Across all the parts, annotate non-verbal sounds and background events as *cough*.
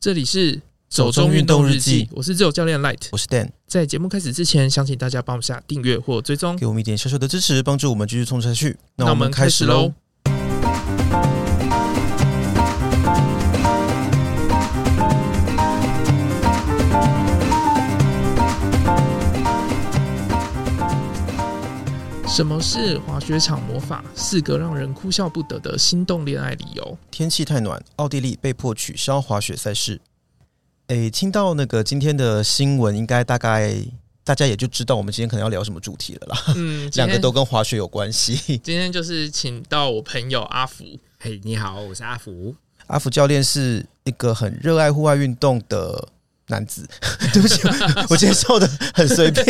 这里是走中运动日记，我是自由教练 Light，我是 Dan。在节目开始之前，想请大家帮我们下订阅或追踪，给我们一点小小的支持，帮助我们继续冲下去。那我们开始喽。什么是滑雪场魔法？四个让人哭笑不得的心动恋爱理由。天气太暖，奥地利被迫取消滑雪赛事。诶，听到那个今天的新闻，应该大概大家也就知道我们今天可能要聊什么主题了啦。嗯，*laughs* 两个都跟滑雪有关系。今天就是请到我朋友阿福。嘿，你好，我是阿福。阿福教练是一个很热爱户外运动的。男子，*laughs* 对不起，我介绍的很随便。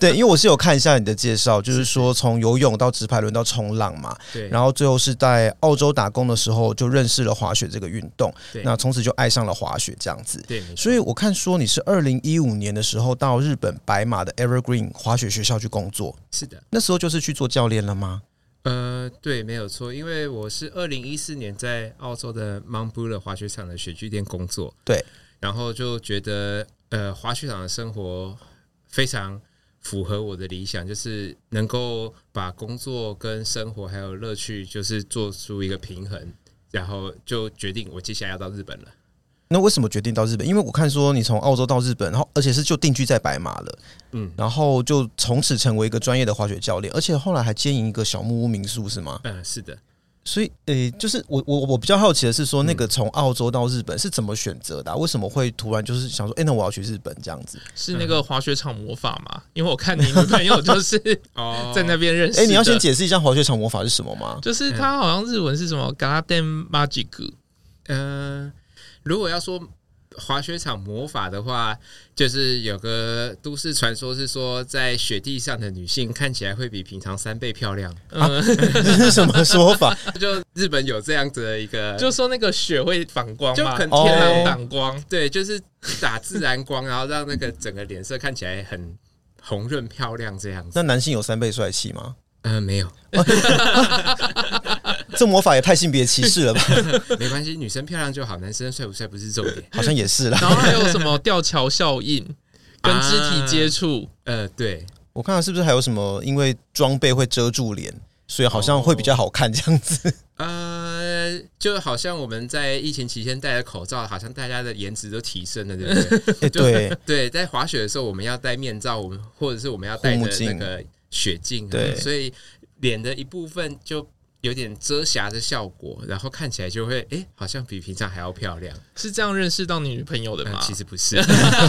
对，因为我是有看一下你的介绍，就是说从游泳到直排轮到冲浪嘛，对，然后最后是在澳洲打工的时候就认识了滑雪这个运动，对，那从此就爱上了滑雪这样子。对，所以我看说你是二零一五年的时候到日本白马的 Evergreen 滑雪学校去工作，是的，那时候就是去做教练了吗？呃，对，没有错，因为我是二零一四年在澳洲的 Mount Buller 滑雪场的雪具店工作，对。然后就觉得，呃，滑雪场的生活非常符合我的理想，就是能够把工作跟生活还有乐趣，就是做出一个平衡。然后就决定，我接下来要到日本了。那为什么决定到日本？因为我看说你从澳洲到日本，然后而且是就定居在白马了，嗯，然后就从此成为一个专业的滑雪教练，而且后来还经营一个小木屋民宿，是吗？嗯，是的。所以，诶、欸，就是我我我比较好奇的是说，那个从澳洲到日本是怎么选择的、啊？为什么会突然就是想说，哎、欸，那我要去日本这样子？是那个滑雪场魔法吗？因为我看你女朋友就是 *laughs* 哦，*laughs* 在那边认识。哎、欸，你要先解释一下滑雪场魔法是什么吗？就是它好像日文是什么 Garden Magic。嗯、呃，如果要说。滑雪场魔法的话，就是有个都市传说，是说在雪地上的女性看起来会比平常三倍漂亮。啊、这是什么说法？*laughs* 就日本有这样子的一个，就说那个雪会反光，就很天然反光、哦。对，就是打自然光，然后让那个整个脸色看起来很红润漂亮这样子。那男性有三倍帅气吗？嗯、呃，没有。*laughs* *laughs* 这魔法也太性别歧视了吧？*laughs* 没关系，女生漂亮就好，男生帅不帅不是重点。好像也是啦。然后还有什么吊桥效应，*laughs* 跟肢体接触、啊？呃，对，我看看是不是还有什么，因为装备会遮住脸，所以好像会比较好看这样子。呃，就好像我们在疫情期间戴着口罩，好像大家的颜值都提升了，对不对？*laughs* 欸、对对，在滑雪的时候，我们要戴面罩，我们或者是我们要戴着那个雪镜，对，所以脸的一部分就。有点遮瑕的效果，然后看起来就会哎、欸，好像比平常还要漂亮。是这样认识到你女朋友的吗？嗯、其实不是，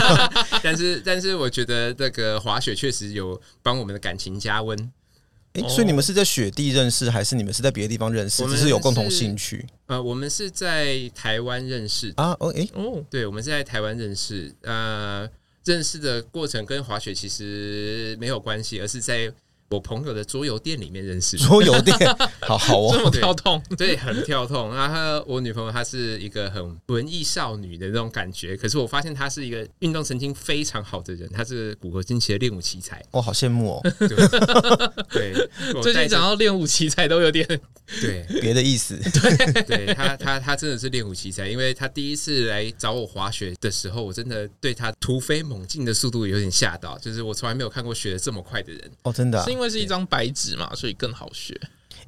*laughs* 但是但是我觉得这个滑雪确实有帮我们的感情加温。哎、欸，所以你们是在雪地认识，还是你们是在别的地方认识？只是有共同兴趣？呃，我们是在台湾认识啊。哦，哎，哦，对，我们是在台湾认识。呃，认识的过程跟滑雪其实没有关系，而是在。我朋友的桌游店里面认识，桌游店，*laughs* 好好哦，这么跳痛，*laughs* 对，很跳痛。然后我女朋友她是一个很文艺少女的那种感觉，可是我发现她是一个运动神经非常好的人，她是骨骼惊奇的练武奇才，我好羡慕哦。对，*laughs* 最近讲到练武奇才都有点对别的意思。对，对他他他真的是练武奇才，因为他第一次来找我滑雪的时候，我真的对他突飞猛进的速度有点吓到，就是我从来没有看过学的这么快的人哦，真的、啊。因为是一张白纸嘛，所以更好学。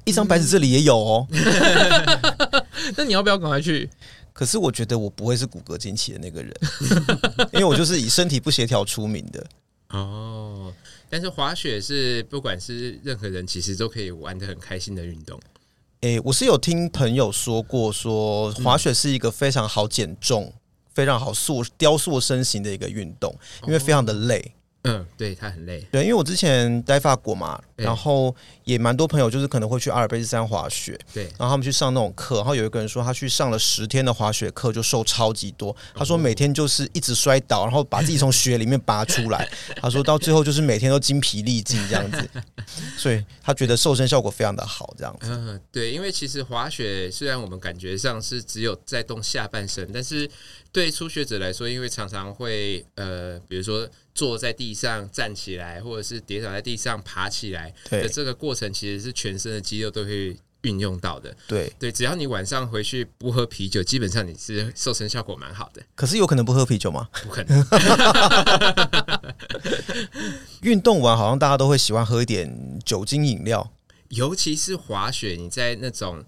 一张白纸这里也有哦。*laughs* 那你要不要赶快去？可是我觉得我不会是骨骼惊奇的那个人，*laughs* 因为我就是以身体不协调出名的。哦，但是滑雪是不管是任何人，其实都可以玩的很开心的运动。诶，我是有听朋友说过，说滑雪是一个非常好减重、非常好塑雕塑身形的一个运动，因为非常的累。嗯，对，他很累。对，因为我之前待法国嘛，然后也蛮多朋友就是可能会去阿尔卑斯山滑雪，对，然后他们去上那种课，然后有一个人说他去上了十天的滑雪课，就瘦超级多。他说每天就是一直摔倒，然后把自己从雪里面拔出来。*laughs* 他说到最后就是每天都精疲力尽这样子，所以他觉得瘦身效果非常的好，这样子。嗯，对，因为其实滑雪虽然我们感觉上是只有在动下半身，但是对初学者来说，因为常常会呃，比如说。坐在地上站起来，或者是跌倒在地上爬起来的这个过程，其实是全身的肌肉都会运用到的。对对，只要你晚上回去不喝啤酒，基本上你是瘦身效果蛮好的。可是有可能不喝啤酒吗？不可能。*laughs* 运动完好像大家都会喜欢喝一点酒精饮料，尤其是滑雪，你在那种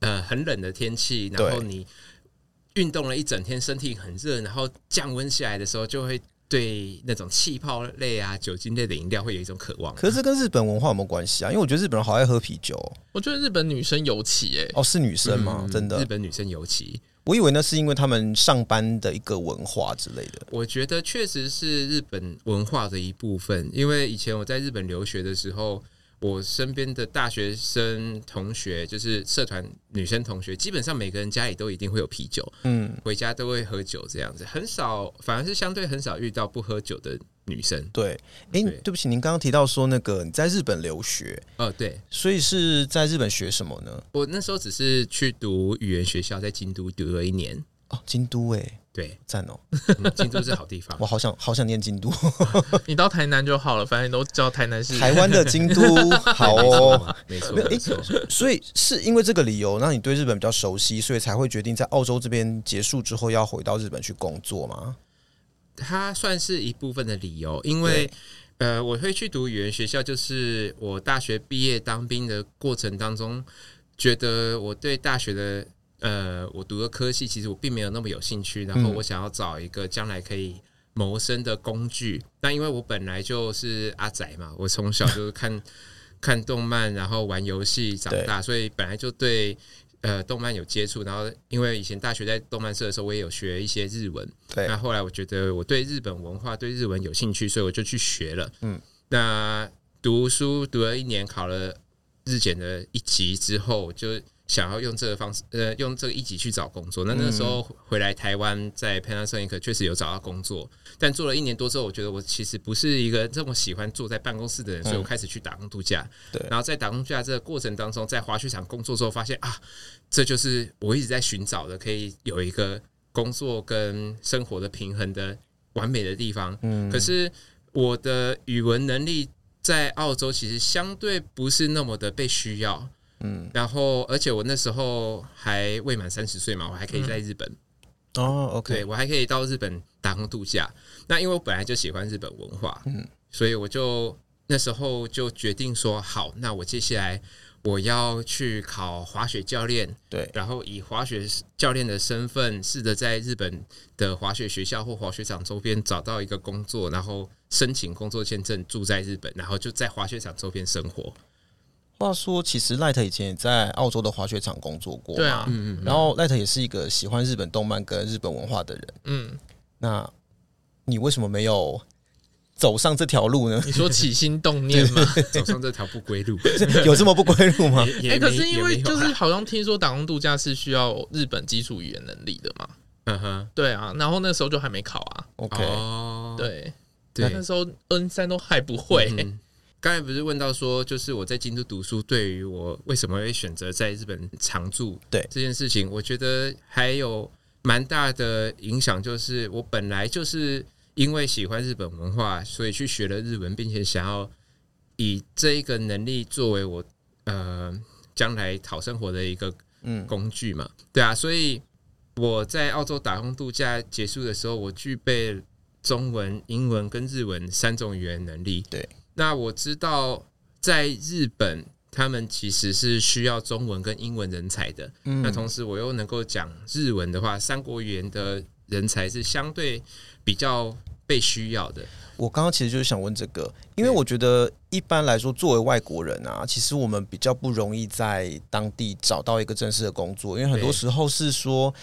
呃很冷的天气，然后你运动了一整天，身体很热，然后降温下来的时候，就会。对那种气泡类啊、酒精类的饮料会有一种渴望，可是这跟日本文化有没有关系啊？因为我觉得日本人好爱喝啤酒。我觉得日本女生尤其哎，哦，是女生吗？嗯、真的，日本女生尤其，我以为那是因为他们上班的一个文化之类的。我觉得确实是日本文化的一部分，因为以前我在日本留学的时候。我身边的大学生同学，就是社团女生同学，基本上每个人家里都一定会有啤酒，嗯，回家都会喝酒，这样子很少，反而是相对很少遇到不喝酒的女生。对，哎、欸，对不起，您刚刚提到说那个你在日本留学，哦，对，所以是在日本学什么呢？我那时候只是去读语言学校，在京都读了一年。哦，京都哎，对，赞哦、嗯，京都是好地方，*laughs* 我好想好想念京都。*laughs* 你到台南就好了，反正都知道台南是台湾的京都，*laughs* 好哦，没错，没错。所以是因为这个理由，让你对日本比较熟悉，所以才会决定在澳洲这边结束之后要回到日本去工作吗？它算是一部分的理由，因为呃，我会去读语言学校，就是我大学毕业当兵的过程当中，觉得我对大学的。呃，我读的科系其实我并没有那么有兴趣，然后我想要找一个将来可以谋生的工具。但因为我本来就是阿仔嘛，我从小就是看 *laughs* 看动漫，然后玩游戏长大，所以本来就对呃动漫有接触。然后因为以前大学在动漫社的时候，我也有学一些日文。对，那后来我觉得我对日本文化、对日文有兴趣，所以我就去学了。嗯，那读书读了一年，考了日检的一级之后，就。想要用这个方式，呃，用这个一级去找工作。那那时候回来台湾，在 Panasonic 确实有找到工作，但做了一年多之后，我觉得我其实不是一个这么喜欢坐在办公室的人，所以我开始去打工度假。对，然后在打工度假这个过程当中，在滑雪场工作之后，发现啊，这就是我一直在寻找的，可以有一个工作跟生活的平衡的完美的地方。嗯，可是我的语文能力在澳洲其实相对不是那么的被需要。嗯，然后而且我那时候还未满三十岁嘛，我还可以在日本。嗯、哦，OK，对，我还可以到日本打工度假。那因为我本来就喜欢日本文化，嗯，所以我就那时候就决定说，好，那我接下来我要去考滑雪教练，对，然后以滑雪教练的身份，试着在日本的滑雪学校或滑雪场周边找到一个工作，然后申请工作签证，住在日本，然后就在滑雪场周边生活。话说，其实赖特以前也在澳洲的滑雪场工作过，对啊，嗯嗯，然后赖特也是一个喜欢日本动漫跟日本文化的人，嗯，那你为什么没有走上这条路呢？你说起心动念吗？*laughs* 走上这条不归路，*laughs* 有这么不归路吗？哎、欸，可是因为就是好像听说打工度假是需要日本基础语言能力的嘛，嗯哼，对啊，然后那时候就还没考啊，OK，对，对，那时候 N 三都还不会。嗯刚才不是问到说，就是我在京都读书，对于我为什么会选择在日本常住，对这件事情，我觉得还有蛮大的影响。就是我本来就是因为喜欢日本文化，所以去学了日文，并且想要以这一个能力作为我呃将来讨生活的一个嗯工具嘛。对啊，所以我在澳洲打工度假结束的时候，我具备中文、英文跟日文三种语言能力。对。那我知道，在日本，他们其实是需要中文跟英文人才的。嗯，那同时我又能够讲日文的话，三国语言的人才是相对比较被需要的。我刚刚其实就是想问这个，因为我觉得一般来说，作为外国人啊，其实我们比较不容易在当地找到一个正式的工作，因为很多时候是说。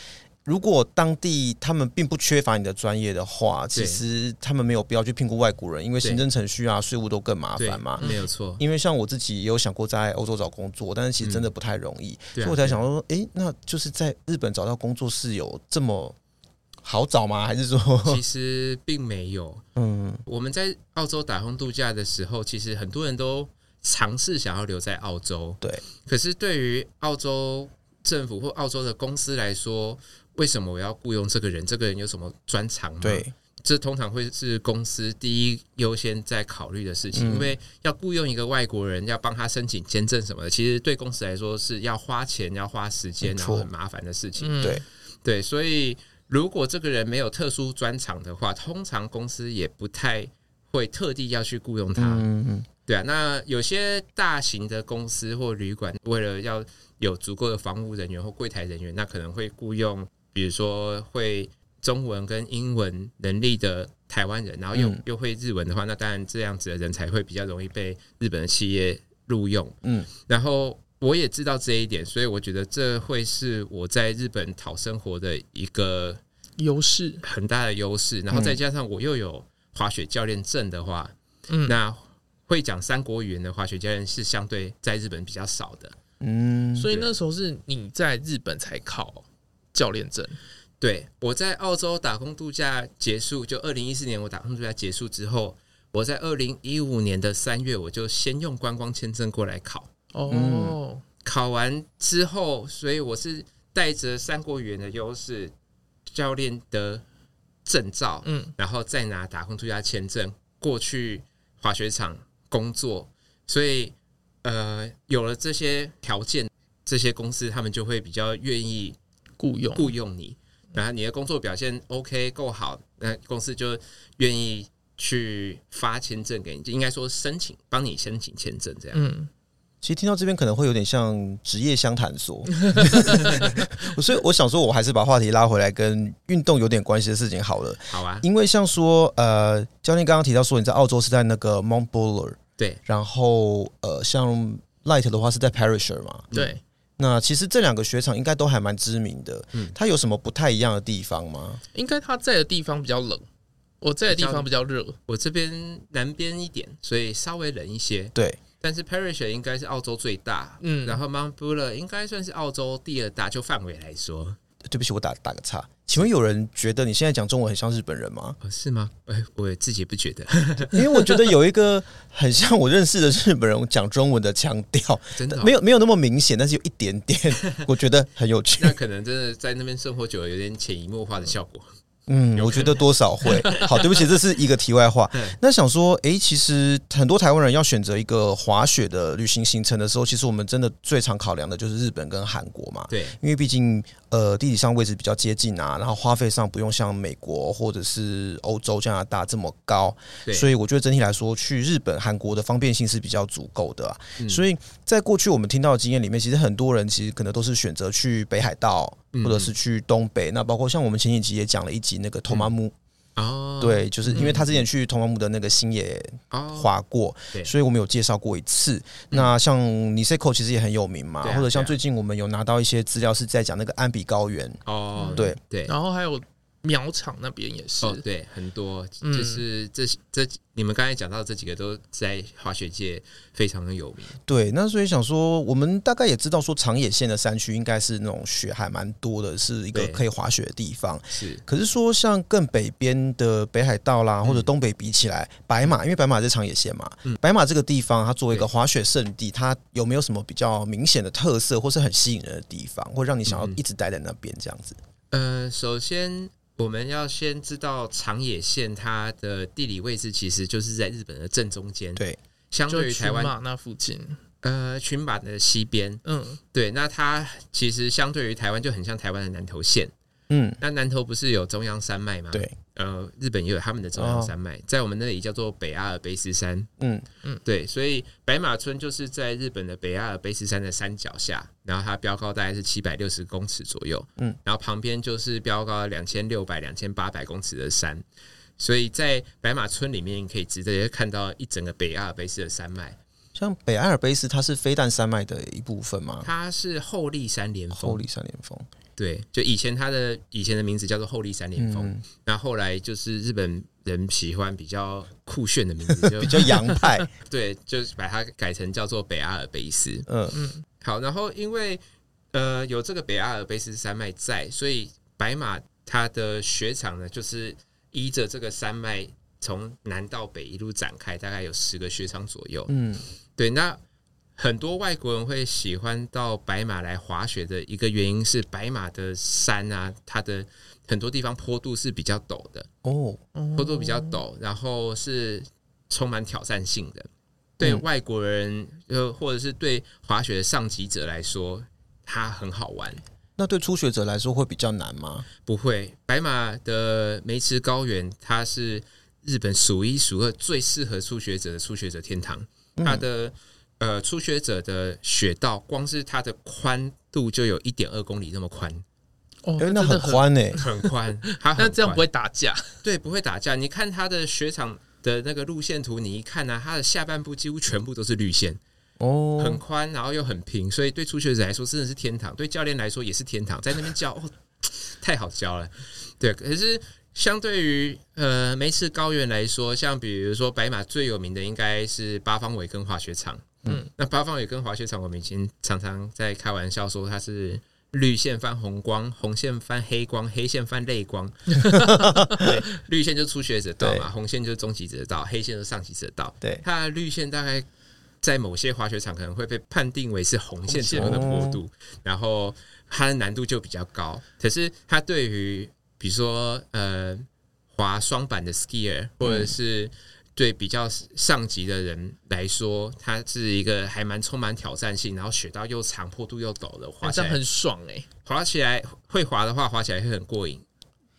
如果当地他们并不缺乏你的专业的话，其实他们没有必要去聘雇外国人，因为行政程序啊、税务都更麻烦嘛。没有错。因为像我自己也有想过在欧洲找工作，但是其实真的不太容易，所以我才想说，诶，那就是在日本找到工作是有这么好找吗？还是说，其实并没有。嗯，我们在澳洲打工度假的时候，其实很多人都尝试想要留在澳洲，对。可是对于澳洲政府或澳洲的公司来说，为什么我要雇佣这个人？这个人有什么专长吗？对，这通常会是公司第一优先在考虑的事情，嗯、因为要雇佣一个外国人，要帮他申请签证什么的，其实对公司来说是要花钱、要花时间，然后很麻烦的事情。对、嗯、对，所以如果这个人没有特殊专长的话，通常公司也不太会特地要去雇佣他。嗯嗯，对啊。那有些大型的公司或旅馆，为了要有足够的房务人员或柜台人员，那可能会雇佣，比如说会。中文跟英文能力的台湾人，然后又、嗯、又会日文的话，那当然这样子的人才会比较容易被日本的企业录用。嗯，然后我也知道这一点，所以我觉得这会是我在日本讨生活的一个优势，很大的优势。然后再加上我又有滑雪教练证的话，嗯，那会讲三国语言的滑雪教练是相对在日本比较少的。嗯，所以那时候是你在日本才考教练证。对，我在澳洲打工度假结束，就二零一四年我打工度假结束之后，我在二零一五年的三月，我就先用观光签证过来考。哦、嗯，考完之后，所以我是带着三国语言的优势，教练的证照，嗯，然后再拿打工度假签证过去滑雪场工作。所以，呃，有了这些条件，这些公司他们就会比较愿意雇佣雇佣你。然后你的工作表现 OK 够好，那公司就愿意去发签证给你，应该说申请帮你申请签证这样。嗯，其实听到这边可能会有点像职业相谈所，*laughs* 所以我想说，我还是把话题拉回来，跟运动有点关系的事情好了。好啊，因为像说呃，教练刚刚提到说你在澳洲是在那个 Mount Buller，对，然后呃，像 Light 的话是在 Parisher 嘛，对。那其实这两个雪场应该都还蛮知名的，嗯，它有什么不太一样的地方吗？应该它在的地方比较冷，我在的地方比较热，我这边南边一点，所以稍微冷一些。对，但是 Perisher 应该是澳洲最大，嗯，然后 Mount Buller 应该算是澳洲第二大，就范围来说。对不起，我打打个岔。请问有人觉得你现在讲中文很像日本人吗？哦，是吗？哎，我自己也不觉得，*laughs* 因为我觉得有一个很像我认识的日本人讲中文的腔调，真的、哦、没有没有那么明显，但是有一点点，我觉得很有趣。*laughs* 那可能真的在那边生活久了，有点潜移默化的效果。*laughs* 嗯，我觉得多少会。好，对不起，这是一个题外话。那想说，哎、欸，其实很多台湾人要选择一个滑雪的旅行行程的时候，其实我们真的最常考量的就是日本跟韩国嘛。对，因为毕竟呃地理上位置比较接近啊，然后花费上不用像美国或者是欧洲、加拿大这么高。所以我觉得整体来说，去日本、韩国的方便性是比较足够的啊。嗯、所以在过去我们听到的经验里面，其实很多人其实可能都是选择去北海道。或者是去东北，那包括像我们前几集也讲了一集那个托马木哦，对，就是因为他之前去托马木的那个星野滑过，对，所以我们有介绍过一次。那像尼塞口其实也很有名嘛，或者像最近我们有拿到一些资料是在讲那个安比高原哦，对。对，然后还有。苗场那边也是，哦，对，很多，就是这这你们刚才讲到这几个都在滑雪界非常的有名。对，那所以想说，我们大概也知道说长野县的山区应该是那种雪还蛮多的，是一个可以滑雪的地方。是，可是说像更北边的北海道啦，或者东北比起来，嗯、白马，因为白马在长野县嘛，嗯、白马这个地方它作为一个滑雪圣地，它有没有什么比较明显的特色，或是很吸引人的地方，或让你想要一直待在那边这样子？嗯、呃，首先。我们要先知道长野县它的地理位置其实就是在日本的正中间，对，相对于台湾那附近，呃，群马的西边，嗯，对，那它其实相对于台湾就很像台湾的南投县。嗯，那南投不是有中央山脉吗？对，呃，日本也有他们的中央山脉，在我们那里叫做北阿尔卑斯山。嗯嗯，对，所以白马村就是在日本的北阿尔卑斯山的山脚下，然后它标高大概是七百六十公尺左右。嗯，然后旁边就是标高两千六百、两千八百公尺的山，所以在白马村里面可以直接看到一整个北阿尔卑斯的山脉。像北阿尔卑斯，它是飞弹山脉的一部分吗？它是后立山连峰。后立山连峰。对，就以前它的以前的名字叫做后立三连峰，那、嗯、后来就是日本人喜欢比较酷炫的名字，*laughs* 就比较洋派，*laughs* 对，就是把它改成叫做北阿尔卑斯。嗯嗯，好，然后因为呃有这个北阿尔卑斯山脉在，所以白马它的雪场呢，就是依着这个山脉从南到北一路展开，大概有十个雪场左右。嗯，对，那很多外国人会喜欢到白马来滑雪的一个原因是，白马的山啊，它的很多地方坡度是比较陡的哦，坡度比较陡，然后是充满挑战性的。对外国人，呃，或者是对滑雪的上级者来说，它很好玩。那对初学者来说会比较难吗？不会，白马的梅池高原，它是日本数一数二最适合初学者的初学者天堂。它的呃初学者的雪道，光是它的宽度就有一点二公里那么宽。哦，那很宽诶，很宽。*laughs* 它那这样不会打架？对，不会打架。你看它的雪场。的那个路线图，你一看呢、啊，它的下半部几乎全部都是绿线哦，很宽，然后又很平，所以对初学者来说真的是天堂，对教练来说也是天堂，在那边教哦，*tsk* 太好教了。对，可是相对于呃梅次高原来说，像比如说白马最有名的应该是八方尾跟滑雪场，嗯，那八方也跟滑雪场我们以前常常在开玩笑说它是。绿线翻红光，红线翻黑光，黑线翻泪光。*laughs* 对，绿线就初学者道嘛，红线就是中级者道，黑线就是上级者道。对，它的绿线大概在某些滑雪场可能会被判定为是红线左右的坡度，然后它的难度就比较高。可是它对于比如说呃滑双板的 skier 或者是对比较上级的人来说，它是一个还蛮充满挑战性，然后雪道又长，坡度又陡的，滑起来很爽哎、欸！滑起来会滑的话，滑起来会很过瘾。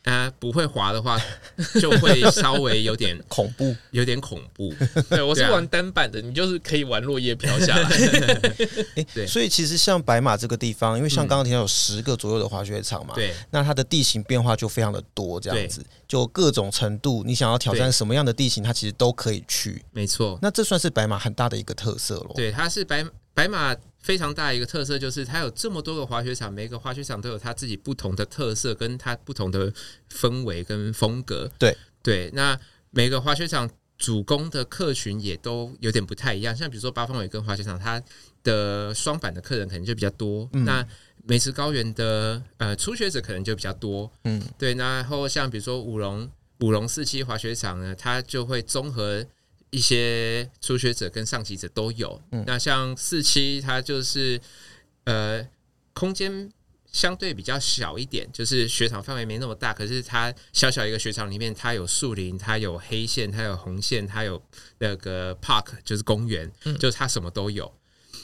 啊，不会滑的话，*laughs* 就会稍微有点 *laughs* 恐怖，有点恐怖。*laughs* 对，我是玩单板的，你就是可以玩落叶飘下来。对，所以其实像白马这个地方，因为像刚刚提到有十个左右的滑雪场嘛，对，那它的地形变化就非常的多，这样子，就各种程度，你想要挑战什么样的地形，它其实都可以去。没错，那这算是白马很大的一个特色咯。对，它是白白马。非常大的一个特色就是它有这么多个滑雪场，每个滑雪场都有它自己不同的特色，跟它不同的氛围跟风格。对对，那每个滑雪场主攻的客群也都有点不太一样。像比如说八方尾跟滑雪场，它的双板的客人可能就比较多。嗯、那美池高原的呃初学者可能就比较多。嗯，对。然后像比如说五龙五龙四期滑雪场呢，它就会综合。一些初学者跟上级者都有。嗯、那像四期，它就是呃，空间相对比较小一点，就是雪场范围没那么大。可是它小小一个雪场里面，它有树林，它有黑线，它有红线，它有那个 park，就是公园，嗯、就是它什么都有。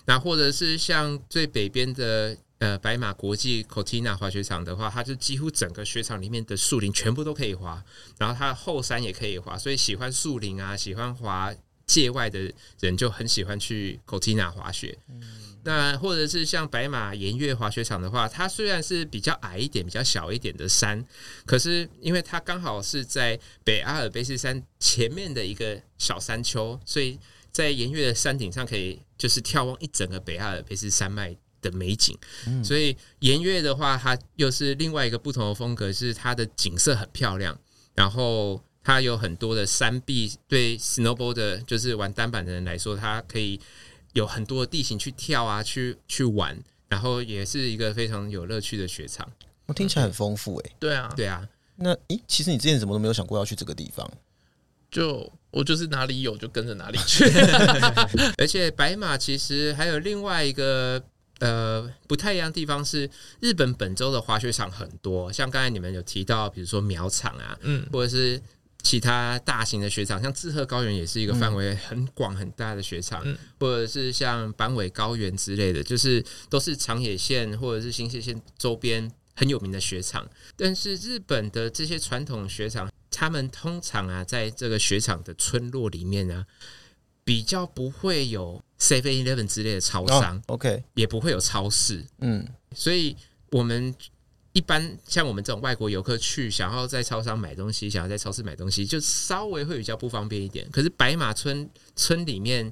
那或者是像最北边的。呃，白马国际 Cortina 滑雪场的话，它就几乎整个雪场里面的树林全部都可以滑，然后它的后山也可以滑，所以喜欢树林啊，喜欢滑界外的人就很喜欢去 Cortina 滑雪。嗯、那或者是像白马盐月滑雪场的话，它虽然是比较矮一点、比较小一点的山，可是因为它刚好是在北阿尔卑斯山前面的一个小山丘，所以在盐月的山顶上可以就是眺望一整个北阿尔卑斯山脉的美景，所以盐月的话，它又是另外一个不同的风格，是它的景色很漂亮，然后它有很多的山壁，对 snowboard 就是玩单板的人来说，它可以有很多的地形去跳啊，去去玩，然后也是一个非常有乐趣的雪场。我听起来很丰富诶、欸，对啊，对啊。那诶，其实你之前怎么都没有想过要去这个地方？就我就是哪里有就跟着哪里去，*laughs* 而且白马其实还有另外一个。呃，不太一样的地方是，日本本州的滑雪场很多，像刚才你们有提到，比如说苗场啊，嗯，或者是其他大型的雪场，像志贺高原也是一个范围很广很大的雪场，嗯，或者是像板尾高原之类的，就是都是长野县或者是新泻县周边很有名的雪场。但是日本的这些传统雪场，他们通常啊，在这个雪场的村落里面呢，比较不会有。Seven Eleven 之类的超商，OK，也不会有超市，嗯，所以我们一般像我们这种外国游客去，想要在超商买东西，想要在超市买东西，就稍微会比较不方便一点。可是白马村村里面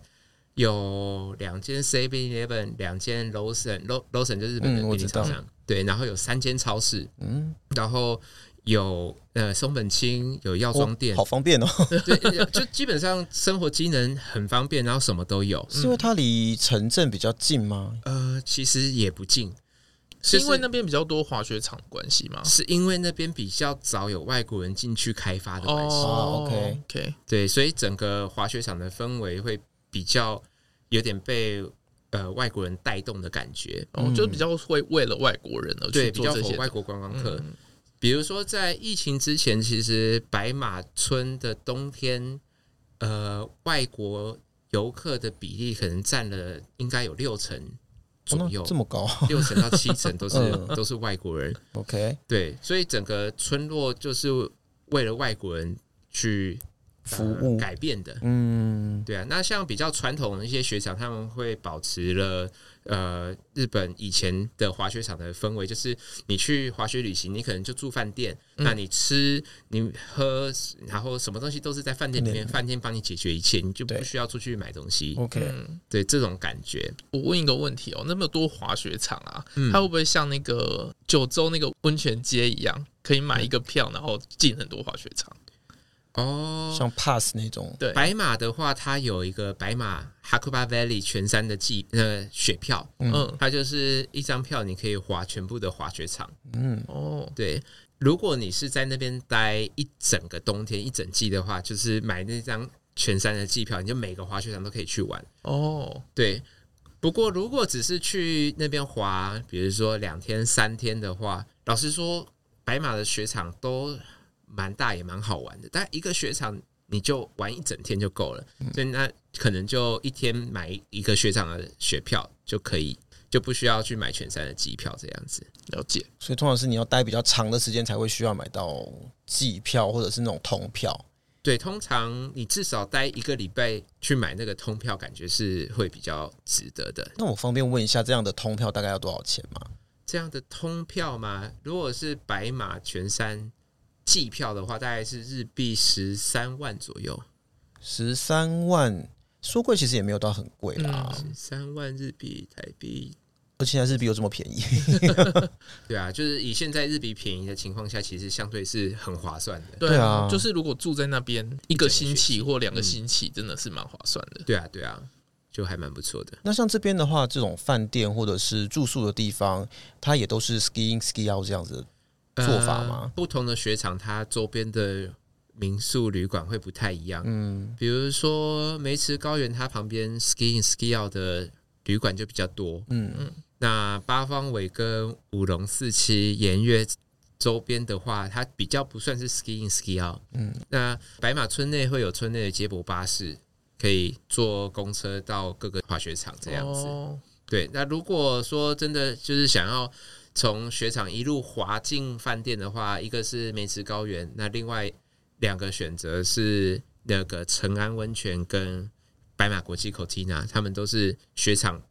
有两间 Seven Eleven，两间 Lawson，Lawson 就是日本的便利商店，对，然后有三间超市，嗯，然后。有呃松本清有药妆店，好方便哦。*laughs* 对，就基本上生活机能很方便，然后什么都有。*laughs* 是因为它离城镇比较近吗？呃，其实也不近，是因为那边比较多滑雪场关系吗？是因为那边比较早有外国人进去开发的关系。哦，OK OK，对，所以整个滑雪场的氛围会比较有点被呃外国人带动的感觉，哦，就比较会为了外国人而去做这些外国观光客。嗯、比如说在疫情之前，其实白马村的冬天，呃，外国游客的比例可能占了应该有六成左右，哦、这么高，六成到七成都是、嗯、*laughs* 都是外国人。OK，对，所以整个村落就是为了外国人去。服务、呃、改变的，嗯，对啊，那像比较传统的一些雪场，他们会保持了呃日本以前的滑雪场的氛围，就是你去滑雪旅行，你可能就住饭店，嗯、那你吃你喝，然后什么东西都是在饭店里面，饭店。帮你解决一切，你就不需要出去买东西。OK，对这种感觉。我问一个问题哦，那么多滑雪场啊，嗯、它会不会像那个九州那个温泉街一样，可以买一个票，然后进很多滑雪场？哦，像 Pass 那种。对，白马的话，它有一个白马 Hakuba Valley 全山的季呃雪票，嗯，它就是一张票，你可以滑全部的滑雪场。嗯，哦，对，如果你是在那边待一整个冬天一整季的话，就是买那张全山的季票，你就每个滑雪场都可以去玩。哦，对。不过如果只是去那边滑，比如说两天三天的话，老实说，白马的雪场都。蛮大也蛮好玩的，但一个雪场你就玩一整天就够了，嗯、所以那可能就一天买一个雪场的雪票就可以，就不需要去买全山的机票这样子。了解，所以通常是你要待比较长的时间才会需要买到季票或者是那种通票。对，通常你至少待一个礼拜去买那个通票，感觉是会比较值得的。那我方便问一下，这样的通票大概要多少钱吗？这样的通票吗？如果是白马全山。季票的话，大概是日币十三万左右。十三万说贵，其实也没有到很贵啦。十三万日币台币，而且现在日币又这么便宜。*laughs* 对啊，就是以现在日币便宜的情况下，其实相对是很划算的。对啊，就是如果住在那边一个星期或两个星期，真的是蛮划算的。对啊，对啊，就还蛮不错的。那像这边的话，这种饭店或者是住宿的地方，它也都是 skiing ski out 这样子。做法吗？呃，不同的雪场，它周边的民宿旅馆会不太一样。嗯，比如说梅池高原，它旁边 ski in ski out 的旅馆就比较多。嗯嗯，那八方尾跟五龙四期盐月周边的话，它比较不算是 ski in ski out。嗯，那白马村内会有村内的接驳巴士，可以坐公车到各个滑雪场这样子。哦，对，那如果说真的就是想要。从雪场一路滑进饭店的话，一个是梅池高原，那另外两个选择是那个成安温泉跟白马国际 Cortina，他们都是雪场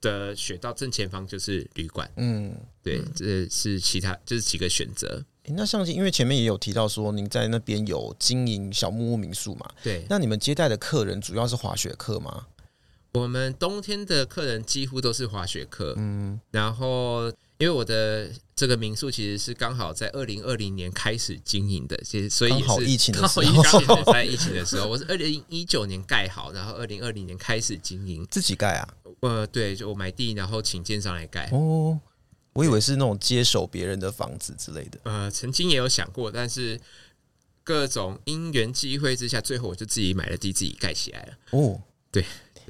的雪道正前方就是旅馆。嗯，对，这是其他这、就是几个选择。欸，那像因为前面也有提到说您在那边有经营小木屋民宿嘛？对，那你们接待的客人主要是滑雪客吗？我们冬天的客人几乎都是滑雪客。嗯，然后。因为我的这个民宿其实是刚好在二零二零年开始经营的，其实所以也是刚好疫情的时候，在疫情的时候，我是二零一九年盖好，然后二零二零年开始经营，自己盖啊？呃，对，就我买地，然后请建商来盖。哦，我以为是那种接手别人的房子之类的。呃，曾经也有想过，但是各种因缘机会之下，最后我就自己买了地，自己盖起来了。哦，对。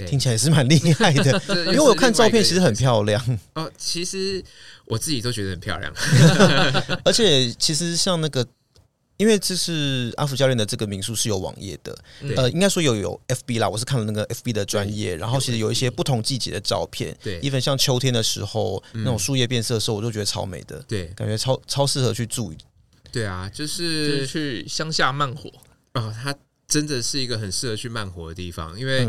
听起来是蛮厉害的，*laughs* 因为我看照片其实很漂亮哦。其实我自己都觉得很漂亮，*laughs* 而且其实像那个，因为这是阿福教练的这个民宿是有网页的，呃，应该说有有 FB 啦。我是看了那个 FB 的专业，然后其实有一些不同季节的照片，对，even 像秋天的时候那种树叶变色的时候，我都觉得超美的，对，感觉超超适合去住。对啊，就是去乡下慢活啊，它真的是一个很适合去慢活的地方，因为。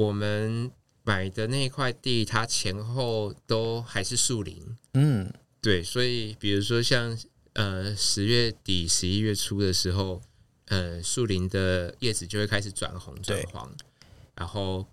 我们买的那块地，它前后都还是树林。嗯，对，所以比如说像呃十月底、十一月初的时候，呃树林的叶子就会开始转红、转黄，然后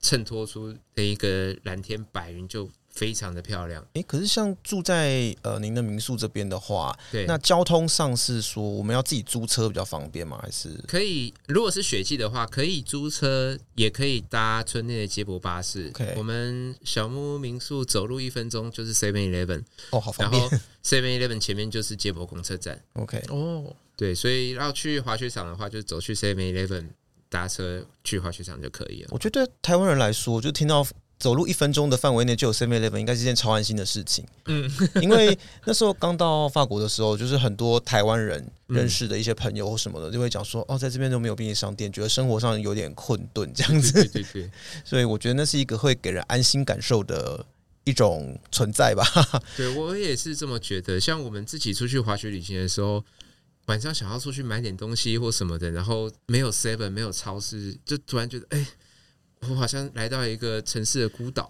衬托出那一个蓝天白云就。非常的漂亮，诶、欸，可是像住在呃您的民宿这边的话，对，那交通上是说我们要自己租车比较方便吗？还是可以？如果是雪季的话，可以租车，也可以搭村内的接驳巴士。我们小木屋民宿走路一分钟就是 Seven Eleven，哦，好方便。然后 Seven Eleven 前面就是接驳公车站。OK，哦，对，所以要去滑雪场的话，就走去 Seven Eleven 搭车去滑雪场就可以了。我觉得台湾人来说，就听到。走路一分钟的范围内就有 Seven Eleven，应该是件超安心的事情。嗯，因为那时候刚到法国的时候，就是很多台湾人认识的一些朋友或什么的，就会讲说，哦，在这边都没有便利商店，觉得生活上有点困顿这样子。对对 *laughs* 所以我觉得那是一个会给人安心感受的一种存在吧。*laughs* 对，我也是这么觉得。像我们自己出去滑雪旅行的时候。晚上想要出去买点东西或什么的，然后没有 Seven，没有超市，就突然觉得，哎、欸，我好像来到一个城市的孤岛。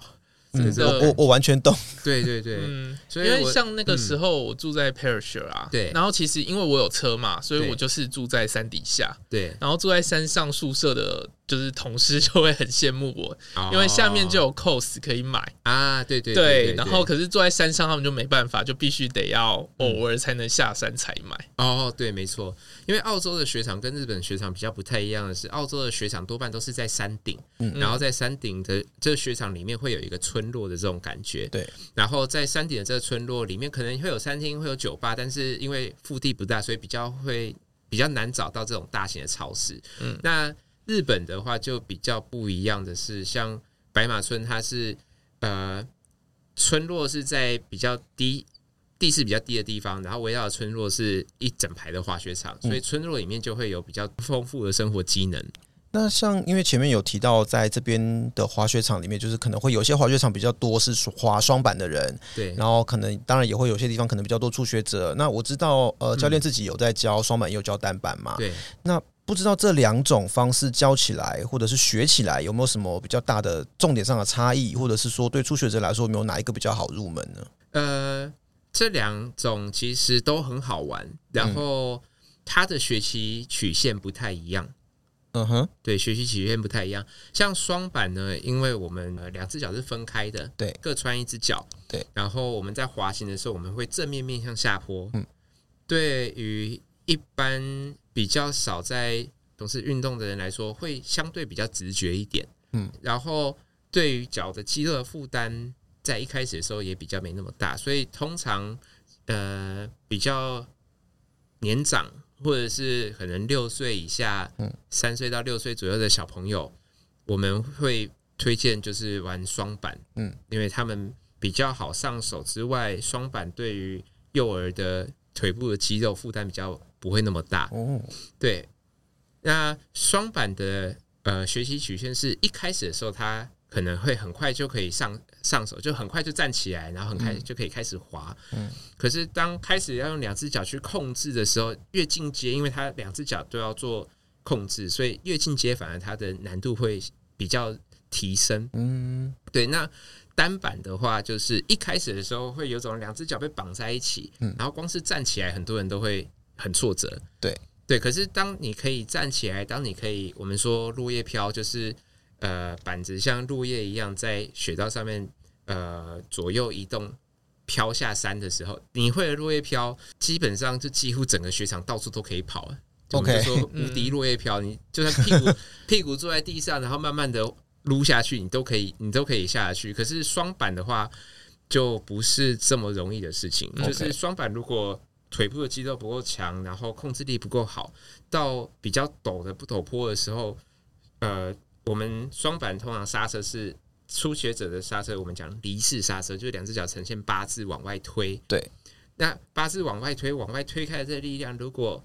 嗯，我我完全懂。*laughs* 对对对，嗯，所以因为像那个时候我住在 Perisher 啊，对，然后其实因为我有车嘛，所以我就是住在山底下，对，然后住在山上宿舍的。就是同事就会很羡慕我，因为下面就有 cos 可以买。啊，对对对，然后可是坐在山上，他们就没办法，就必须得要偶尔才能下山才买。哦，对，没错，因为澳洲的雪场跟日本雪场比较不太一样的是，澳洲的雪场多半都是在山顶，然后在山顶的这个雪场里面会有一个村落的这种感觉，对，然后在山顶的这个村落里面可能会有餐厅，会有酒吧，但是因为腹地不大，所以比较会比较难找到这种大型的超市。嗯，那。日本的话就比较不一样的是，像白马村，它是呃村落是在比较低地势比较低的地方，然后围绕的村落是一整排的滑雪场，所以村落里面就会有比较丰富的生活机能。嗯。那像因为前面有提到，在这边的滑雪场里面，就是可能会有些滑雪场比较多是滑双板的人，对，然后可能当然也会有些地方可能比较多初学者。那我知道，呃，教练自己有在教双板，也有教单板嘛，对，那。不知道这两种方式教起来，或者是学起来，有没有什么比较大的重点上的差异，或者是说对初学者来说，有没有哪一个比较好入门呢？呃，这两种其实都很好玩，然后它的学习曲线不太一样。嗯哼，对，学习曲线不太一样。像双板呢，因为我们呃两只脚是分开的，对，各穿一只脚，对。然后我们在滑行的时候，我们会正面面向下坡。嗯，对于一般。比较少在从事运动的人来说，会相对比较直觉一点，嗯，然后对于脚的肌肉的负担，在一开始的时候也比较没那么大，所以通常呃比较年长或者是可能六岁以下，嗯，三岁到六岁左右的小朋友，我们会推荐就是玩双板，嗯，因为他们比较好上手之外，双板对于幼儿的腿部的肌肉负担比较。不会那么大哦。对，那双板的呃学习曲线是一开始的时候，它可能会很快就可以上上手，就很快就站起来，然后很快就可以开始滑。嗯。可是当开始要用两只脚去控制的时候，越进阶，因为它两只脚都要做控制，所以越进阶反而它的难度会比较提升。嗯。对，那。单板的话，就是一开始的时候会有种两只脚被绑在一起，嗯，然后光是站起来，很多人都会很挫折。对对，可是当你可以站起来，当你可以，我们说落叶飘，就是呃板子像落叶一样在雪道上面呃左右移动飘下山的时候，你会的落叶飘，基本上就几乎整个雪场到处都可以跑。我们就说无敌落叶飘，你就算屁股 *laughs* 屁股坐在地上，然后慢慢的。撸下去，你都可以，你都可以下去。可是双板的话，就不是这么容易的事情。就是双板，如果腿部的肌肉不够强，然后控制力不够好，到比较陡的不陡坡的时候，呃，我们双板通常刹车是初学者的刹车，我们讲离式刹车，就是两只脚呈现八字往外推。对，那八字往外推，往外推开的这力量，如果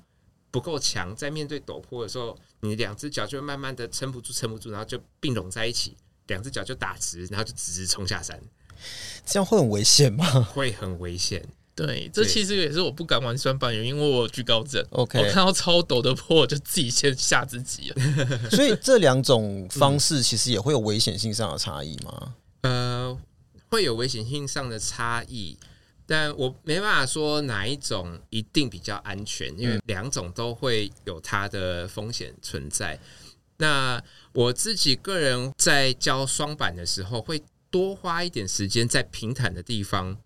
不够强，在面对陡坡的时候，你两只脚就慢慢的撑不住，撑不住，然后就并拢在一起，两只脚就打直，然后就直直冲下山。这样会很危险吗？会很危险。对，这其实也是我不敢玩双板原因，因为我有惧高症。OK，我看到超陡的坡，我就自己先吓自己了。*laughs* *laughs* 所以这两种方式其实也会有危险性上的差异吗？嗯、呃，会有危险性上的差异。但我没办法说哪一种一定比较安全，因为两种都会有它的风险存在。那我自己个人在教双板的时候，会多花一点时间在平坦的地方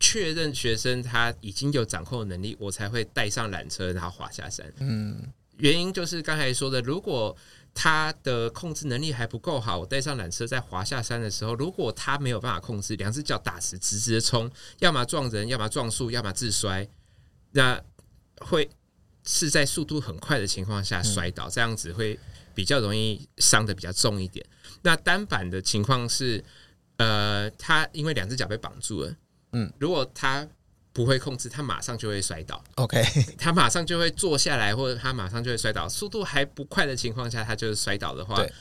确认学生他已经有掌控的能力，我才会带上缆车，然后滑下山。嗯，原因就是刚才说的，如果他的控制能力还不够好，我带上缆车在滑下山的时候，如果他没有办法控制，两只脚打直直直的冲，要么撞人，要么撞树，要么自摔，那会是在速度很快的情况下摔倒，这样子会比较容易伤的比较重一点。那单板的情况是，呃，他因为两只脚被绑住了，嗯，如果他不会控制，他马上就会摔倒。OK，*laughs* 他马上就会坐下来，或者他马上就会摔倒。速度还不快的情况下，他就是摔倒的话，对，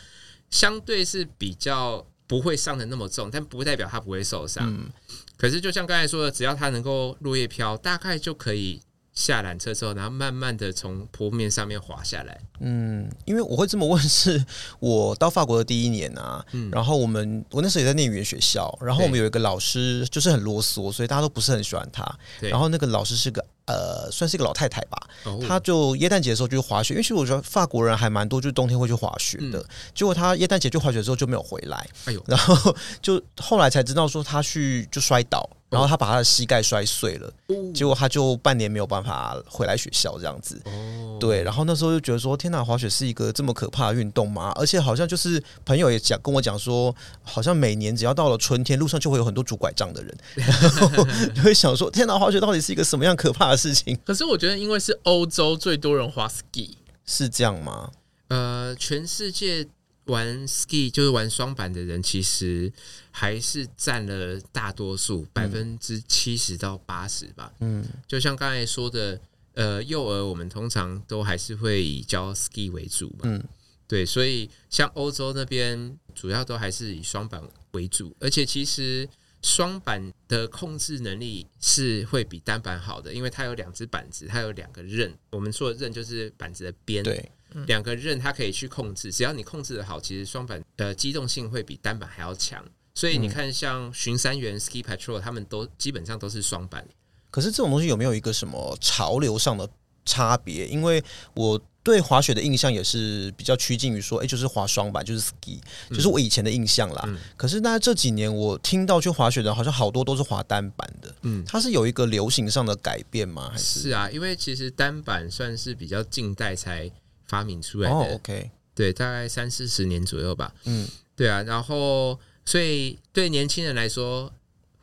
相对是比较不会伤的那么重，但不代表他不会受伤。嗯，可是就像刚才说的，只要他能够落叶飘，大概就可以。下缆车之后，然后慢慢的从坡面上面滑下来。嗯，因为我会这么问，是我到法国的第一年啊。嗯，然后我们我那时候也在念语言学校，然后我们有一个老师就是很啰嗦，所以大家都不是很喜欢他。对，然后那个老师是个。呃，算是一个老太太吧。她就耶诞节的时候就滑雪，因为其实我觉得法国人还蛮多，就是冬天会去滑雪的。结果她耶诞节去滑雪之后就没有回来。哎呦，然后就后来才知道说她去就摔倒，然后他把他的膝盖摔碎了。结果他就半年没有办法回来学校这样子。哦，对。然后那时候就觉得说，天哪，滑雪是一个这么可怕的运动吗？而且好像就是朋友也讲跟我讲说，好像每年只要到了春天，路上就会有很多拄拐杖的人，*laughs* 然后就会想说，天哪，滑雪到底是一个什么样可怕的事情，可是我觉得，因为是欧洲最多人滑 ski，是这样吗？呃，全世界玩 ski 就是玩双板的人，其实还是占了大多数，百分之七十到八十吧。嗯，就像刚才说的，呃，幼儿我们通常都还是会以教 ski 为主嘛。嗯，对，所以像欧洲那边，主要都还是以双板为主，而且其实。双板的控制能力是会比单板好的，因为它有两只板子，它有两个刃。我们说的刃就是板子的边，对，两个刃它可以去控制。只要你控制的好，其实双板的机动性会比单板还要强。所以你看，像巡山员 Ski Patrol，他们都基本上都是双板。可是这种东西有没有一个什么潮流上的差别？因为我。对滑雪的印象也是比较趋近于说，哎，就是滑双板，就是 ski，就是我以前的印象啦。嗯、可是那这几年我听到去滑雪的，好像好多都是滑单板的。嗯，它是有一个流行上的改变吗？还是？是啊，因为其实单板算是比较近代才发明出来的。哦，OK，对，大概三四十年左右吧。嗯，对啊，然后所以对年轻人来说，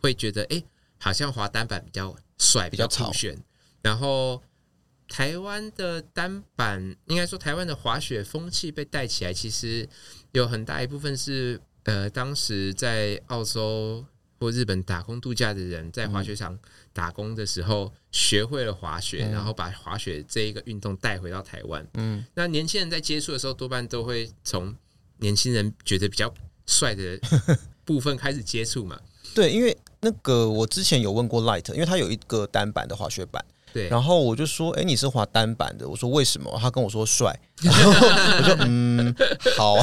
会觉得哎，好像滑单板比较帅，比较酷炫，然后。台湾的单板，应该说台湾的滑雪风气被带起来，其实有很大一部分是呃，当时在澳洲或日本打工度假的人，在滑雪场打工的时候学会了滑雪，嗯、然后把滑雪这一个运动带回到台湾。嗯，那年轻人在接触的时候，多半都会从年轻人觉得比较帅的 *laughs* 部分开始接触嘛。对，因为那个我之前有问过 Light，因为他有一个单板的滑雪板。对，然后我就说，哎，你是滑单板的？我说为什么？他跟我说帅。*laughs* 然后我说，嗯，好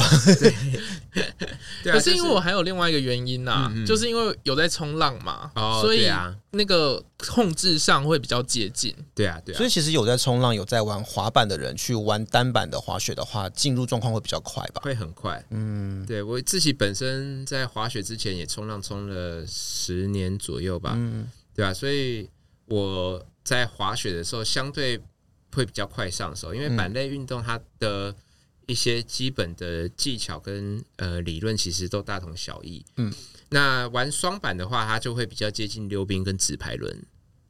啊。可是因为我还有另外一个原因呐、啊，就是因为有在冲浪嘛，所以啊，那个控制上会比较接近。对啊，对啊。所以其实有在冲浪、有在玩滑板的人，去玩单板的滑雪的话，进入状况会比较快吧？会很快。嗯，对我自己本身在滑雪之前也冲浪冲了十年左右吧。嗯，对啊，所以我。在滑雪的时候，相对会比较快上手，因为板类运动它的一些基本的技巧跟呃理论其实都大同小异。嗯，那玩双板的话，它就会比较接近溜冰跟直排轮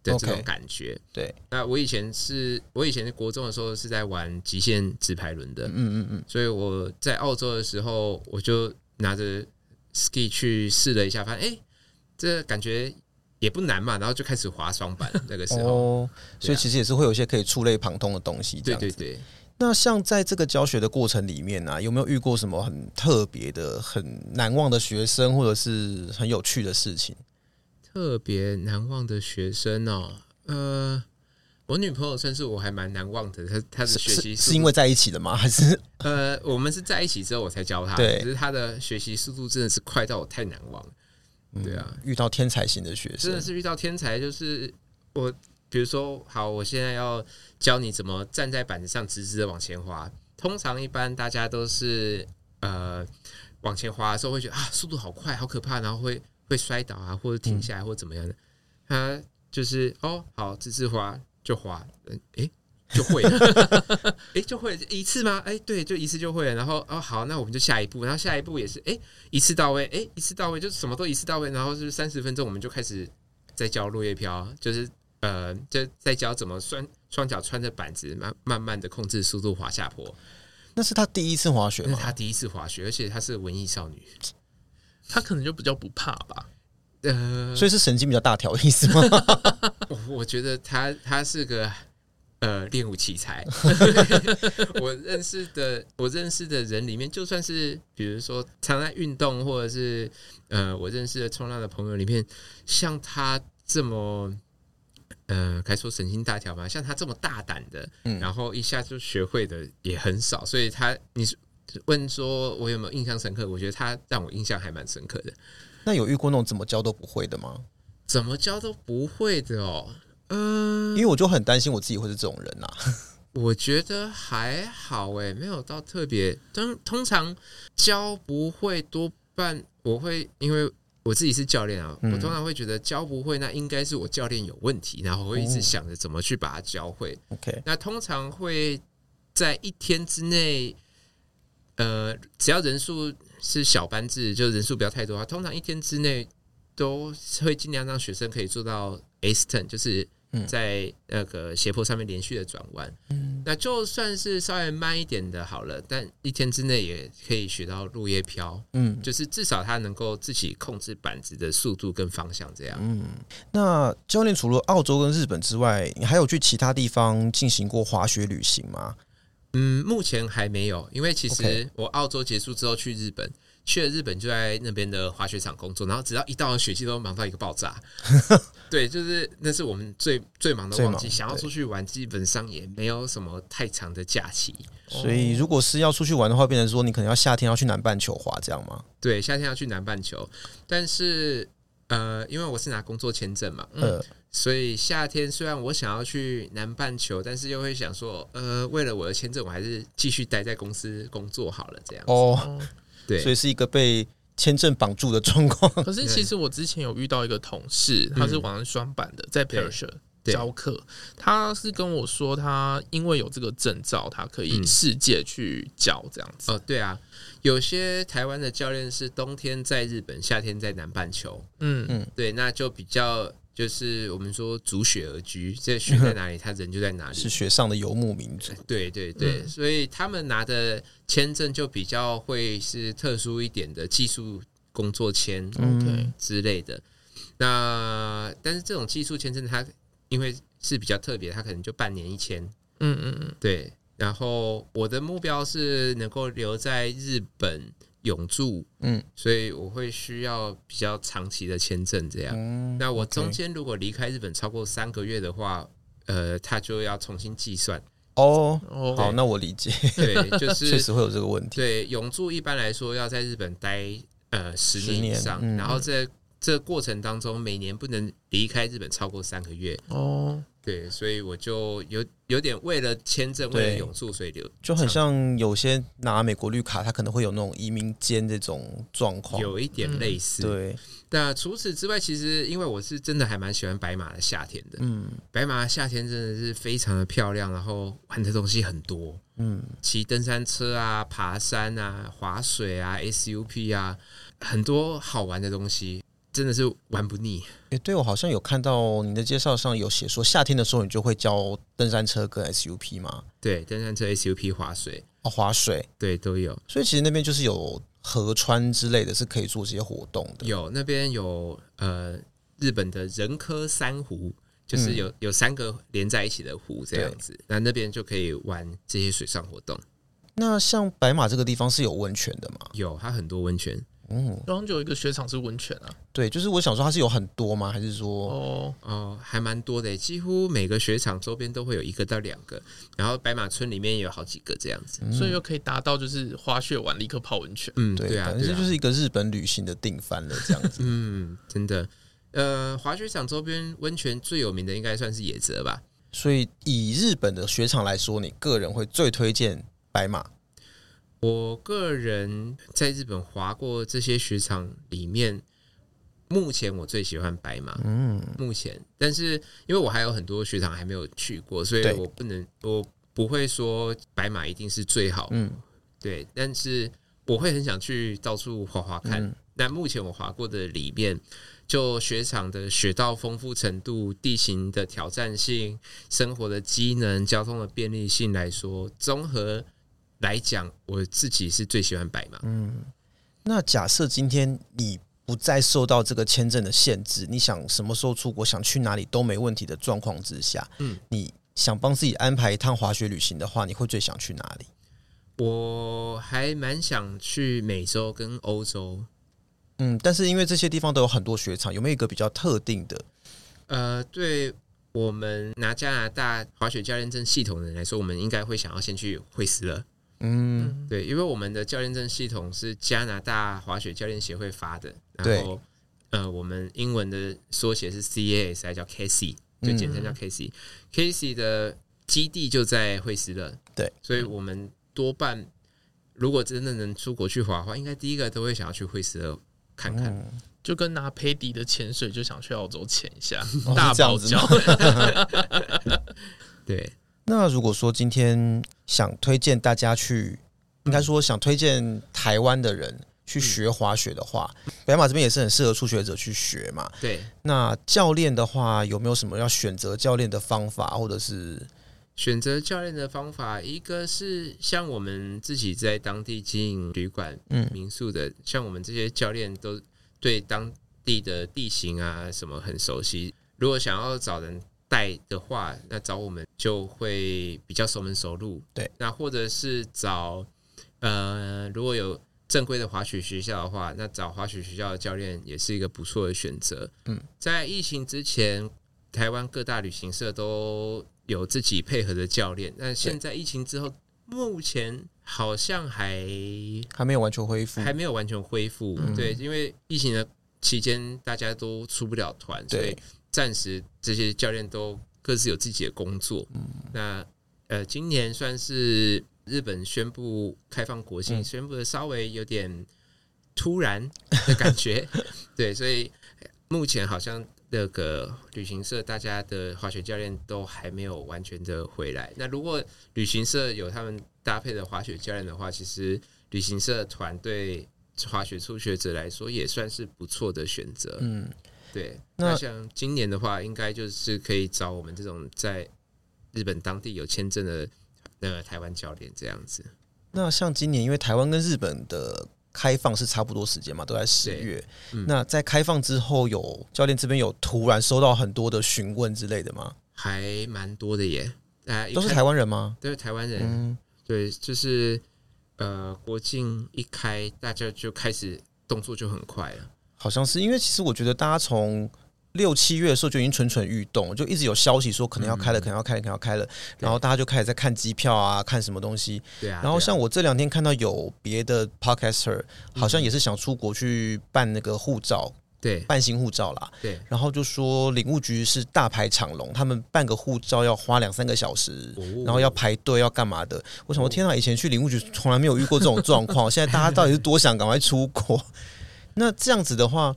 的这种感觉。Okay, 对，那我以前是我以前国中的时候是在玩极限直排轮的。嗯嗯嗯，所以我在澳洲的时候，我就拿着 ski 去试了一下，发现哎、欸，这感觉。也不难嘛，然后就开始滑双板那个时候，哦，所以其实也是会有一些可以触类旁通的东西。对对对。那像在这个教学的过程里面呢，啊，有没有遇过什么很特别的、很难忘的学生，或者是很有趣的事情？特别难忘的学生哦，呃，我女朋友算是我还蛮难忘的。她她的学习是因为在一起的吗？*laughs* 还是呃，我们是在一起之后我才教她。对，可是她的学习速度真的是快到我太难忘了。对啊，遇到天才型的学生，真的是遇到天才。就是我，比如说，好，我现在要教你怎么站在板子上直直的往前滑。通常一般大家都是呃往前滑的时候会觉得啊，速度好快，好可怕，然后会会摔倒啊，或者停下来，或怎么样的。他就是哦，好，直直滑就滑，嗯，诶。就会了，*laughs* 哎，就会一次吗？哎，对，就一次就会了。然后哦，好，那我们就下一步。然后下一步也是，哎，一次到位，哎，一次到位，就什么都一次到位。然后是三十分钟，我们就开始在教落叶飘，就是呃，就在教怎么双双脚穿着板子，慢慢慢的控制速度滑下坡。那是他第一次滑雪吗？那是他第一次滑雪，而且他是文艺少女。他可能就比较不怕吧。呃，所以是神经比较大条的意思吗？*laughs* 我觉得他他是个呃练武奇才。*laughs* 我认识的我认识的人里面，就算是比如说常在运动，或者是呃我认识的冲浪的朋友里面，像他这么呃，该说神经大条吗？像他这么大胆的，嗯，然后一下就学会的也很少。所以他你问说我有没有印象深刻？我觉得他让我印象还蛮深刻的。那有遇过那种怎么教都不会的吗？怎么教都不会的哦。嗯，因为我就很担心我自己会是这种人呐、啊。*laughs* 我觉得还好诶，没有到特别。通通常教不会，多半我会因为我自己是教练啊，嗯、我通常会觉得教不会，那应该是我教练有问题，然后我会一直想着怎么去把它教会。OK，、哦、那通常会在一天之内，呃，只要人数。是小班制，就人数不要太多啊。通常一天之内都会尽量让学生可以做到 ace turn，就是在那个斜坡上面连续的转弯。嗯，那就算是稍微慢一点的，好了，但一天之内也可以学到落叶飘。嗯，就是至少他能够自己控制板子的速度跟方向这样。嗯，那教练除了澳洲跟日本之外，你还有去其他地方进行过滑雪旅行吗？嗯，目前还没有，因为其实我澳洲结束之后去日本，去了日本就在那边的滑雪场工作，然后只要一到了雪季都忙到一个爆炸。*laughs* 对，就是那是我们最最忙的旺季，想要出去玩，基本上也没有什么太长的假期。所以，如果是要出去玩的话，变成说你可能要夏天要去南半球滑，这样吗？对，夏天要去南半球，但是呃，因为我是拿工作签证嘛，嗯。所以夏天虽然我想要去南半球，但是又会想说，呃，为了我的签证，我还是继续待在公司工作好了。这样哦，对，所以是一个被签证绑住的状况。*laughs* 可是其实我之前有遇到一个同事，他是玩双板的，在 Pearl 教课，他是跟我说，他因为有这个证照，他可以世界去教这样子。哦，对啊，有些台湾的教练是冬天在日本，夏天在南半球。嗯嗯，对，那就比较。就是我们说逐雪而居，这雪在哪里，他人就在哪里，是雪上的游牧民族。对 *laughs* 对对，嗯、所以他们拿的签证就比较会是特殊一点的技术工作签，OK 之类的。嗯、那但是这种技术签证，它因为是比较特别，它可能就半年一签。嗯嗯嗯，对。然后我的目标是能够留在日本。永住，嗯，所以我会需要比较长期的签证，这样。嗯、那我中间如果离开日本超过三个月的话，呃，他就要重新计算。哦，对好，那我理解。对，*laughs* 就是确实会有这个问题。对，永住一般来说要在日本待呃十年以上，嗯、然后在这个过程当中，每年不能离开日本超过三个月。哦。对，所以我就有有点为了签证，为了永住，所以就就很像有些拿美国绿卡，他可能会有那种移民间这种状况，有一点类似。嗯、对，那除此之外，其实因为我是真的还蛮喜欢白马的夏天的，嗯，白马的夏天真的是非常的漂亮，然后玩的东西很多，嗯，骑登山车啊，爬山啊，滑水啊，SUP 啊，很多好玩的东西。真的是玩不腻。哎、欸，对，我好像有看到你的介绍上有写说，夏天的时候你就会教登山车跟 SUP 吗？对，登山车、SUP、滑水哦，滑水，对，都有。所以其实那边就是有河川之类的，是可以做这些活动的。有那边有呃，日本的人科三湖，就是有、嗯、有三个连在一起的湖这样子，那那边就可以玩这些水上活动。那像白马这个地方是有温泉的吗？有，它很多温泉。嗯，然后就有一个雪场是温泉啊。对，就是我想说它是有很多吗？还是说哦哦，还蛮多的，几乎每个雪场周边都会有一个到两个，然后白马村里面也有好几个这样子，嗯、所以又可以达到就是滑雪完立刻泡温泉。嗯，对啊，反正就是一个日本旅行的定番了这样子。*laughs* 嗯，真的。呃，滑雪场周边温泉最有名的应该算是野泽吧。所以以日本的雪场来说，你个人会最推荐白马？我个人在日本滑过这些雪场里面，目前我最喜欢白马。嗯，目前，但是因为我还有很多雪场还没有去过，所以我不能，我不会说白马一定是最好。嗯，对，但是我会很想去到处滑滑看。嗯，那目前我滑过的里面，就雪场的雪道丰富程度、地形的挑战性、生活的机能、交通的便利性来说，综合。来讲，我自己是最喜欢白马。嗯，那假设今天你不再受到这个签证的限制，你想什么时候出国，想去哪里都没问题的状况之下，嗯，你想帮自己安排一趟滑雪旅行的话，你会最想去哪里？我还蛮想去美洲跟欧洲，嗯，但是因为这些地方都有很多雪场，有没有一个比较特定的？呃，对我们拿加拿大滑雪教练证系统的人来说，我们应该会想要先去惠斯勒。嗯，对，因为我们的教练证系统是加拿大滑雪教练协会发的，然后呃，我们英文的缩写是 CAS，还叫 KC，就简称叫 KC。KC 的基地就在惠斯勒，对，所以我们多半如果真的能出国去滑的话，应该第一个都会想要去惠斯勒看看。嗯 *laughs* 就跟拿佩迪的潜水，就想去澳洲潜一下，大堡礁。*laughs* 对，*laughs* 那如果说今天想推荐大家去，应该说想推荐台湾的人去学滑雪的话，嗯、白马这边也是很适合初学者去学嘛。对，那教练的话，有没有什么要选择教练的方法，或者是选择教练的方法？一个是像我们自己在当地经营旅馆、嗯，民宿的，像我们这些教练都。对当地的地形啊什么很熟悉，如果想要找人带的话，那找我们就会比较熟门熟路。对，那或者是找呃，如果有正规的滑雪学校的话，那找滑雪学校的教练也是一个不错的选择。嗯，在疫情之前，台湾各大旅行社都有自己配合的教练，但现在疫情之后，目前好像还还没有完全恢复，还没有完全恢复。嗯、对，因为疫情的期间，大家都出不了团，所以暂时这些教练都各自有自己的工作。嗯、那呃，今年算是日本宣布开放国境，嗯、宣布的稍微有点突然的感觉。*laughs* 对，所以目前好像。那个旅行社，大家的滑雪教练都还没有完全的回来。那如果旅行社有他们搭配的滑雪教练的话，其实旅行社团队滑雪初学者来说也算是不错的选择。嗯，对。那像今年的话，应该就是可以找我们这种在日本当地有签证的那个台湾教练这样子。那像今年，因为台湾跟日本的。开放是差不多时间嘛，都在十月。嗯、那在开放之后，有教练这边有突然收到很多的询问之类的吗？还蛮多的耶，都是台湾人吗？都是台湾人。嗯、对，就是呃，国境一开，大家就开始动作就很快了。好像是因为，其实我觉得大家从。六七月的时候就已经蠢蠢欲动，就一直有消息说可能要开了，嗯、可能要开了，可能要开了，然后大家就开始在看机票啊，看什么东西。对啊。然后像我这两天看到有别的 podcaster，好像也是想出国去办那个护照，对，办新护照啦。对。然后就说领务局是大排长龙，他们办个护照要花两三个小时，哦、然后要排队要干嘛的。我想，我天哪，以前去领务局从来没有遇过这种状况，*laughs* 现在大家到底是多想赶快出国？那这样子的话。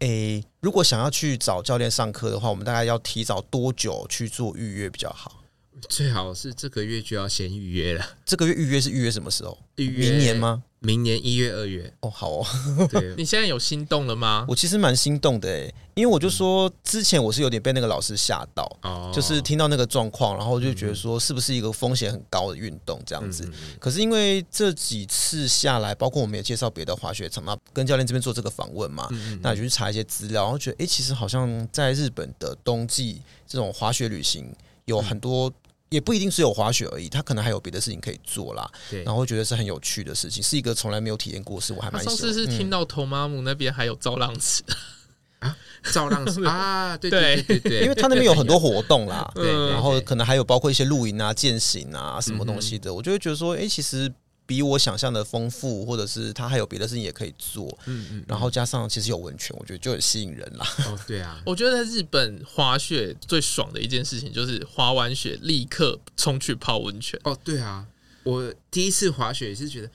诶、欸，如果想要去找教练上课的话，我们大概要提早多久去做预约比较好？最好是这个月就要先预约了。这个月预约是预约什么时候？预约明年吗？明年一月、二月哦，好哦。*laughs* *laughs* 对，你现在有心动了吗？我其实蛮心动的诶，因为我就说之前我是有点被那个老师吓到，哦，就是听到那个状况，然后就觉得说是不是一个风险很高的运动这样子。可是因为这几次下来，包括我们也介绍别的滑雪场，那跟教练这边做这个访问嘛，那就去查一些资料，然后觉得诶，其实好像在日本的冬季这种滑雪旅行有很多。也不一定只有滑雪而已，他可能还有别的事情可以做啦。对，然后会觉得是很有趣的事情，是一个从来没有体验过的事，我还蛮喜欢。上次是听到头妈姆那边还有造浪池。啊，造浪池？*laughs* 啊，对对对对对，因为他那边有很多活动啦，*laughs* 对，然后可能还有包括一些露营啊、健行啊什么东西的，我就会觉得说，哎，其实。比我想象的丰富，或者是他还有别的事情也可以做，嗯嗯，然后加上其实有温泉，我觉得就很吸引人啦。哦，对啊，我觉得在日本滑雪最爽的一件事情就是滑完雪立刻冲去泡温泉。哦，对啊，我第一次滑雪也是觉得。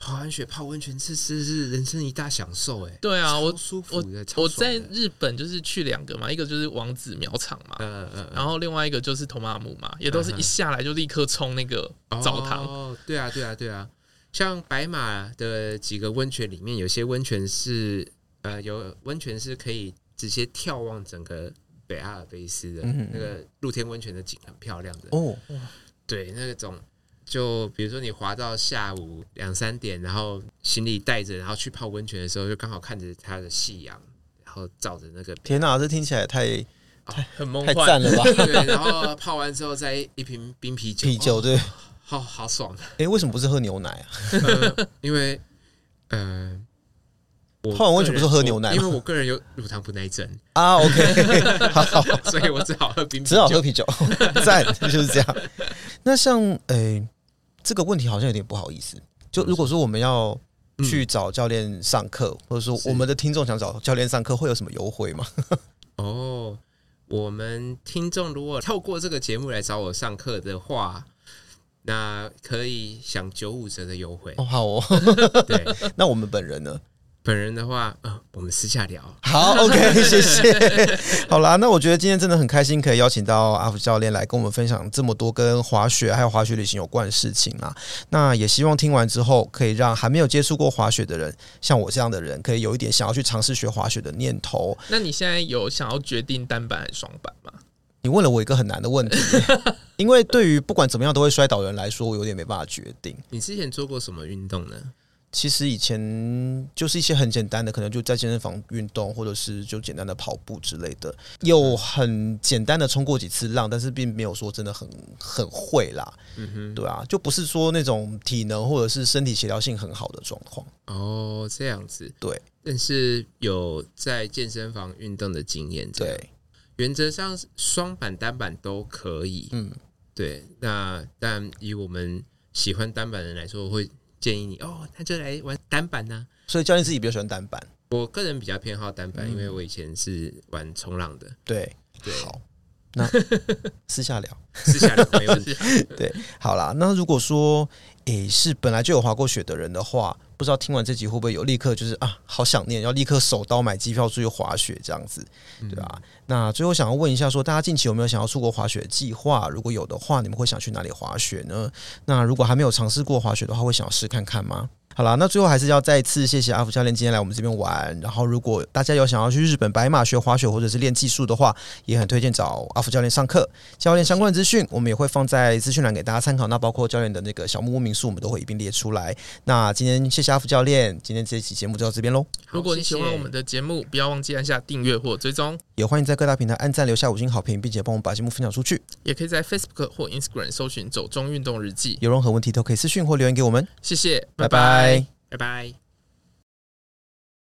滑完雪泡温泉，这是是人生一大享受哎！对啊，我舒服我我在日本就是去两个嘛，一个就是王子苗场嘛，嗯嗯，然后另外一个就是托马姆嘛，也都是一下来就立刻冲那个澡堂。哦，对啊，对啊，对啊，像白马的几个温泉里面，有些温泉是呃有温泉是可以直接眺望整个北阿尔卑斯的，那个露天温泉的景很漂亮的哦，对，那种。就比如说你滑到下午两三点，然后行李带着，然后去泡温泉的时候，就刚好看着它的夕阳，然后照着那个。天哪，这听起来太太很梦幻，太赞了吧？对，然后泡完之后再一瓶冰啤酒，啤酒对，好好爽。哎，为什么不是喝牛奶啊？呃、因为呃。泡完温泉不是喝牛奶？因为我个人有乳糖不耐症啊。*laughs* OK，好，所以我只好喝冰，只好喝啤酒。赞，就是这样。那像诶、欸，这个问题好像有点不好意思。就如果说我们要去找教练上课，嗯、或者说我们的听众想找教练上课，会有什么优惠吗？*laughs* 哦，我们听众如果透过这个节目来找我上课的话，那可以享九五折的优惠。哦，好哦。对，*laughs* 那我们本人呢？本人的话，呃，我们私下聊。好，OK，*laughs* 谢谢。好啦，那我觉得今天真的很开心，可以邀请到阿福教练来跟我们分享这么多跟滑雪还有滑雪旅行有关的事情啊。那也希望听完之后，可以让还没有接触过滑雪的人，像我这样的人，可以有一点想要去尝试学滑雪的念头。那你现在有想要决定单板还是双板吗？你问了我一个很难的问题，因为对于不管怎么样都会摔倒的人来说，我有点没办法决定。你之前做过什么运动呢？其实以前就是一些很简单的，可能就在健身房运动，或者是就简单的跑步之类的，有很简单的冲过几次浪，但是并没有说真的很很会啦。嗯哼，对啊，就不是说那种体能或者是身体协调性很好的状况。哦，这样子，对。但是有在健身房运动的经验，对。原则上双板单板都可以。嗯，对。那但以我们喜欢单板的人来说，会。建议你哦，那就来玩单板呢、啊。所以教练自己比较喜欢单板，我个人比较偏好单板，嗯、因为我以前是玩冲浪的。对对，好，那 *laughs* 私下聊，私下聊没问题。*laughs* 对，好啦，那如果说诶、欸、是本来就有滑过雪的人的话。不知道听完这集会不会有立刻就是啊，好想念，要立刻手刀买机票出去滑雪这样子，对吧、啊？那最后想要问一下说，说大家近期有没有想要出国滑雪计划？如果有的话，你们会想去哪里滑雪呢？那如果还没有尝试过滑雪的话，会想要试看看吗？好啦，那最后还是要再次谢谢阿福教练今天来我们这边玩。然后，如果大家有想要去日本白马学滑雪或者是练技术的话，也很推荐找阿福教练上课。教练相关的资讯我们也会放在资讯栏给大家参考。那包括教练的那个小木屋民宿，我们都会一并列出来。那今天谢谢阿福教练，今天这一期节目就到这边喽。如果你喜欢我们的节目，不要忘记按下订阅或追踪，也欢迎在各大平台按赞、留下五星好评，并且帮我们把节目分享出去。也可以在 Facebook 或 Instagram 搜寻“走中运动日记”，有任何问题都可以私讯或留言给我们。谢谢，拜拜。拜拜。